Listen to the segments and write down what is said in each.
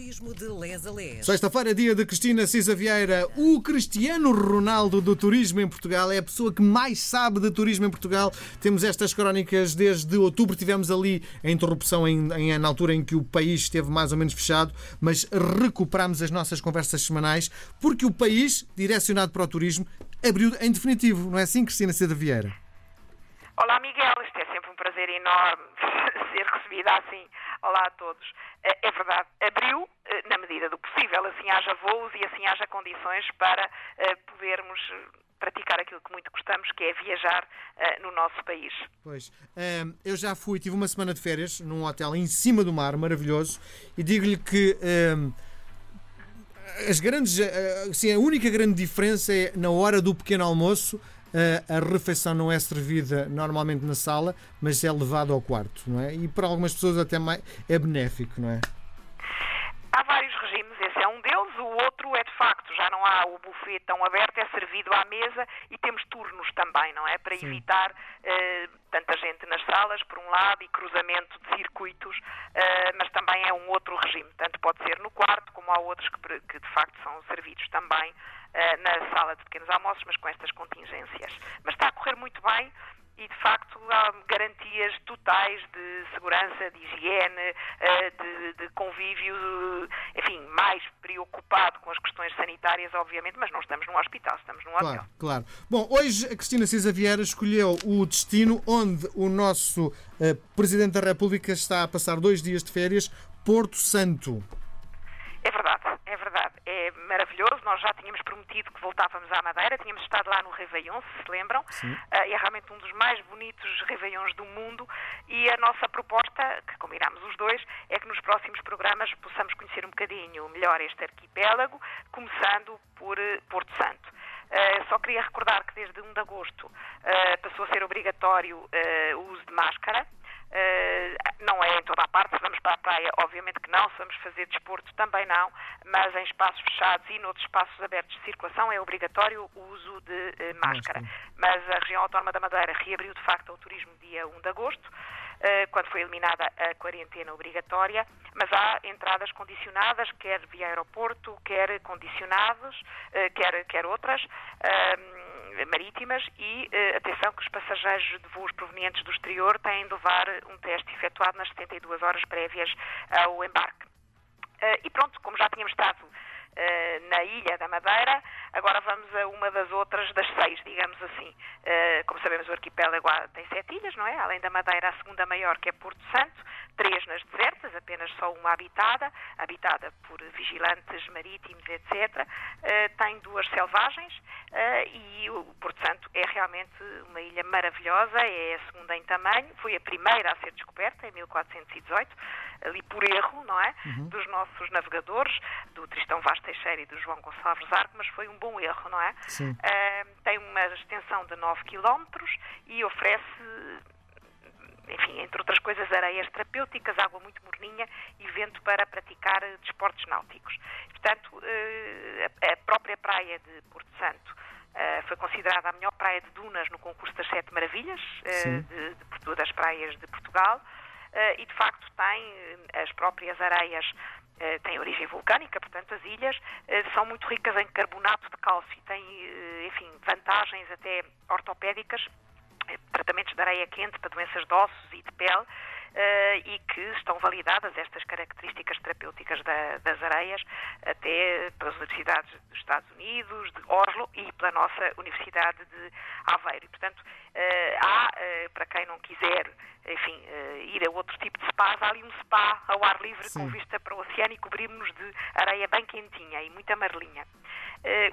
Turismo de Les a Les. Sexta-feira, dia de Cristina Cisa Vieira. O Cristiano Ronaldo do turismo em Portugal é a pessoa que mais sabe de turismo em Portugal. Temos estas crónicas desde outubro. Tivemos ali a interrupção em, em, na altura em que o país esteve mais ou menos fechado, mas recuperamos as nossas conversas semanais porque o país, direcionado para o turismo, abriu em definitivo. Não é assim, Cristina Cisa Vieira? Olá, Miguel. Isto é sempre um prazer enorme ser recebida assim. Olá a todos. É, é verdade, abriu eh, na medida do possível, assim haja voos e assim haja condições para eh, podermos praticar aquilo que muito gostamos, que é viajar no nosso país. Pois, eu já fui, tive uma semana de férias num hotel em cima do mar, maravilhoso, e digo-lhe que as grandes, assim, a única grande diferença é na hora do pequeno almoço a refeição não é servida normalmente na sala, mas é levada ao quarto, não é? E para algumas pessoas até mais é benéfico, não é? Há vários regimes, esse é um deles, o outro é de facto, já não há o buffet tão aberto, é servido à mesa e temos turnos também, não é? Para Sim. evitar uh, tanta gente nas salas, por um lado, e cruzamento de circuitos, uh, mas também é um outro regime. Tanto pode ser no quarto, como há outros que, que de facto são servidos também uh, na sala de pequenos almoços, mas com estas contingências. Mas está a correr muito bem e de facto há garantias totais de segurança, de higiene, eh, de, de, convívio, enfim, mais preocupado com as questões sanitárias, obviamente, mas não estamos num hospital, estamos num claro, hotel. Claro. Bom, hoje a Cristina Cisa Vieira escolheu o destino onde o nosso uh, Presidente da República está a passar dois dias de férias, Porto Santo. É verdade, é verdade. É maravilhoso. Nós já tínhamos prometido que voltávamos à Madeira. Tínhamos estado lá no Réveillon, se se lembram. Uh, é realmente um dos mais bonitos Réveillons do mundo. E a nossa proposta, que combinámos os dois, é que nos próximos programas possamos conhecer um bocadinho melhor este arquipélago, começando por uh, Porto Santo. Uh, só queria recordar que desde 1 de agosto uh, passou a ser obrigatório uh, o uso de máscara. Uh, não é em toda a parte, se vamos para a praia, obviamente que não, se vamos fazer desporto também não, mas em espaços fechados e noutros espaços abertos de circulação é obrigatório o uso de uh, máscara. Mas a região autónoma da Madeira reabriu de facto o turismo dia 1 de agosto, uh, quando foi eliminada a quarentena obrigatória, mas há entradas condicionadas, quer via aeroporto, quer condicionados, quer, quer outras marítimas e uh, atenção que os passageiros de voos provenientes do exterior têm de levar um teste efetuado nas 72 horas prévias ao embarque. Uh, e pronto, como já tínhamos estado uh, na Ilha da Madeira, agora vamos a uma das outras das seis, digamos assim. como sabemos, o arquipélago tem sete ilhas, não é? Além da Madeira, a segunda maior, que é Porto Santo, três nas desertas, apenas só uma habitada, habitada por vigilantes marítimos, etc. tem duas selvagens e o Porto Santo é realmente uma ilha maravilhosa, é a segunda em tamanho, foi a primeira a ser descoberta em 1418, ali por erro, não é? Uhum. Dos nossos navegadores, do Tristão Vaz Teixeira e do João Gonçalves Arco, mas foi um bom erro, não é? Uh, tem uma extensão de 9 km e oferece enfim, entre outras coisas, areias terapêuticas, água muito morninha e vento para praticar desportos náuticos. Portanto, eh, a própria praia de Porto Santo Uh, foi considerada a melhor praia de dunas no concurso das Sete Maravilhas de, de, das praias de Portugal e de facto tem as próprias areias têm origem vulcânica, portanto as ilhas são muito ricas em carbonato de cálcio e têm, enfim, vantagens até ortopédicas, tratamentos de areia quente para doenças de ossos e de pele uh, e que estão validadas estas características terapêuticas da, das areias até pelas universidades dos Estados Unidos, de Oslo e pela nossa Universidade de Aveiro. E, portanto, uh, há, uh, para quem não quiser, enfim, ir a outro tipo de spas, há ali um spa ao ar livre Sim. com vista para o oceano e cobrimos-nos de areia bem quentinha e muita amarelinha.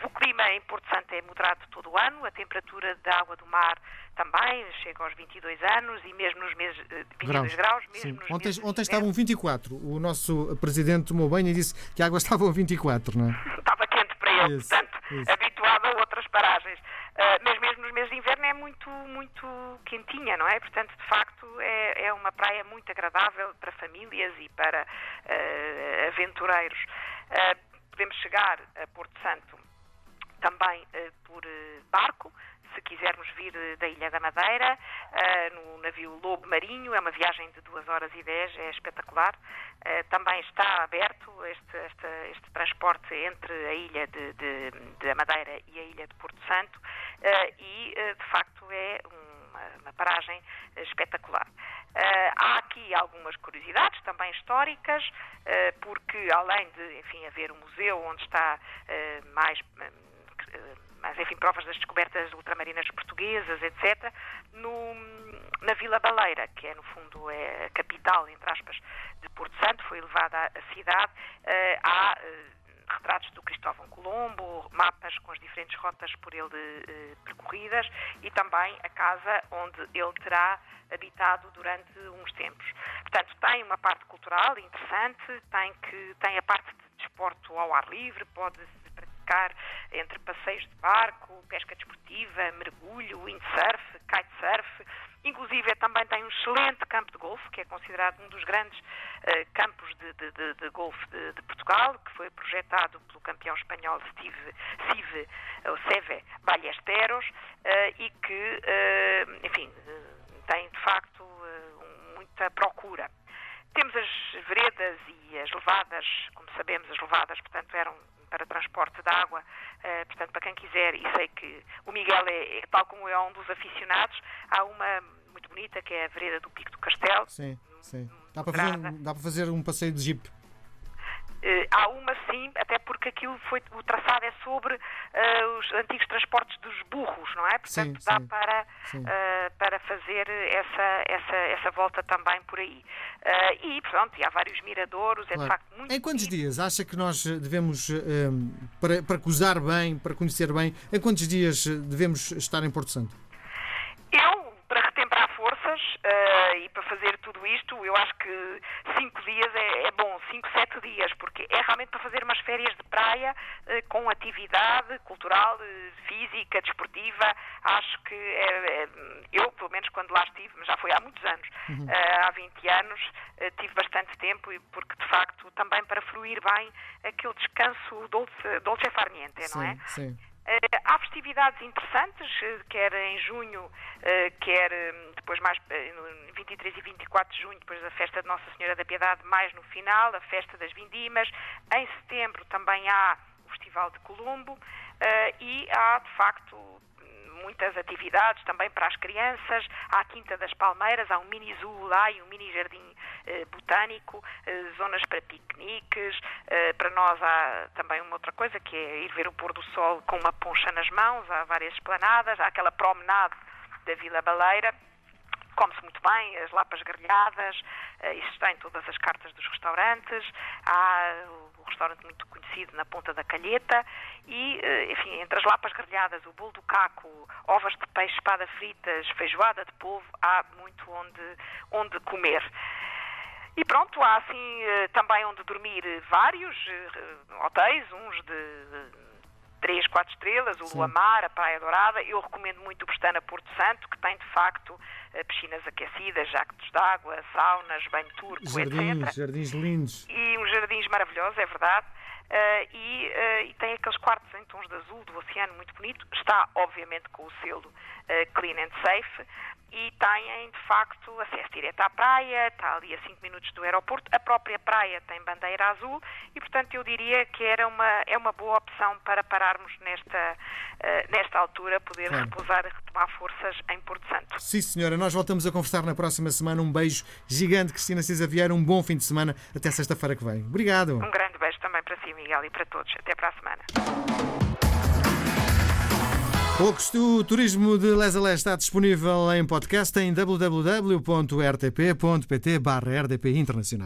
o clima em Porto Santo é moderado todo o ano, a temperatura da água do mar também chega aos 22 anos e mesmo nos meses 22 graus, graus mesmo ontem, ontem estavam 24. O nosso presidente tomou banho e disse que a água estava a 24, não é? Estava quente isso, portanto, isso. habituado a outras paragens. Uh, mas mesmo nos meses de inverno é muito, muito quentinha, não é? Portanto, de facto, é, é uma praia muito agradável para famílias e para uh, aventureiros. Uh, podemos chegar a Porto Santo também por barco, se quisermos vir da Ilha da Madeira, uh, no navio Lobo Marinho, é uma viagem de 2 horas e 10, é espetacular. Uh, também está aberto este, este, este, transporte entre a ilha de, de, de, Madeira e a ilha de Porto Santo uh, e, de facto, é uma, uma paragem espetacular. há aqui algumas curiosidades também históricas, porque além de, enfim, haver um museu onde está mais mas enfim, provas das descobertas ultramarinas portuguesas, etc., no, na Vila Baleira, que é no fundo é a capital, entre aspas, de Porto Santo, foi levada à cidade, uh, há uh, retratos do Cristóvão Colombo, mapas com as diferentes rotas por ele uh, percorridas e também a casa onde ele terá habitado durante uns tempos. Portanto, tem uma parte cultural interessante, tem, que, tem a parte de desporto ao ar livre, pode-se praticar entre passeios de barco, pesca desportiva, mergulho, windsurf, kitesurf. Inclusive, também tem um excelente campo de golfe, que é considerado um dos grandes uh, campos de, de, de, de golfe de, de, Portugal, que foi projetado pelo campeão espanhol Steve, Steve ou Seve Ballesteros, uh, e que, uh, enfim, tem de facto muita procura. Temos as veredas e as levadas, como sabemos, as levadas, portanto, eram para transporte de água, uh, portanto, para quem quiser, e sei que o Miguel é, é, tal como é um dos aficionados, há uma muito bonita que é a vereda do Pico do Castelo. Sim, sim. Dá para, fazer, dá para fazer um passeio de jeep. Uh, há uma sim, até porque aquilo foi o traçado é sobre uh, os antigos transportes dos burros, não é? Portanto, sim, dá sim, para sim. Uh, para fazer essa essa essa volta também por aí. e pronto, e há vários miradouros, claro. é de facto muito. Em quantos bonito. dias acha que nós devemos para para cruzar bem, para conhecer bem, em quantos dias devemos estar em Porto Santo? uh, e para fazer tudo isto, eu acho que cinco dias é, é, cinco, sete dias, porque é realmente para fazer umas férias de praia uh, com atividade cultural, uh, física, desportiva. Acho que é, é, eu, pelo menos quando lá estive, mas já foi há muitos anos, uhum. há 20 anos, tive bastante tempo, porque de facto também para fruir bem aquele descanso dolce, dolce farniente, não é? Sim. Uh, há festividades interessantes, uh, quer em junho, uh, quer depois mais uh, 23 e 24 de junho, depois da festa de Nossa Senhora da Piedade, mais no final, a festa das Vindimas. Em setembro também há o Festival de Colombo e há, de facto, muitas atividades também para as crianças. Há a Quinta das Palmeiras, há um mini zoo lá e um mini jardim eh, botânico, eh, zonas para piqueniques. Eh, para nós há também uma outra coisa que é ir ver o pôr do sol com uma poncha nas mãos. Há várias esplanadas, há aquela promenade da Vila Baleira come-se muito bem, as lapas grelhadas, isso está em todas as cartas dos restaurantes, há restaurante muito conhecido na Ponta da Calheta e, eh, enfim, entre as lapas grelhadas, o bolo do caco, ovas de peixe, espada fritas, feijoada de polvo, há muito onde, onde comer. E pronto, há assim eh, também onde dormir vários eh, hotéis, uns de três, quatro estrelas, o Luamar, a Praia Dourada. Eu recomendo muito o Pestana Porto Santo, que tem de facto eh, piscinas aquecidas, jactos de água, saunas, banho turco, jardins, etc. Jardins lindos. E uns jardins maravilhosos, é verdade. Uh, e, uh, e, tem aqueles quartos em tons de azul do oceano muito bonito. Está, obviamente, com o selo uh, Clean and Safe e têm, de facto, acesso direto à praia, está ali a 5 minutos do aeroporto. A própria praia tem bandeira azul e, portanto, eu diria que era uma, é uma boa opção para pararmos nesta, nesta altura, poder claro. repousar e retomar forças em Porto Santo. Sim, senhora. Nós voltamos a conversar na próxima semana. Um beijo gigante, Cristina Cisa Vieira. Um bom fim de semana. Até sexta-feira que vem. Obrigado. Um grande si, Miguel, e para todos. Até para a semana. O Turismo de Les Alés está disponível em podcast em www.rtp.pt/rdp Internacional.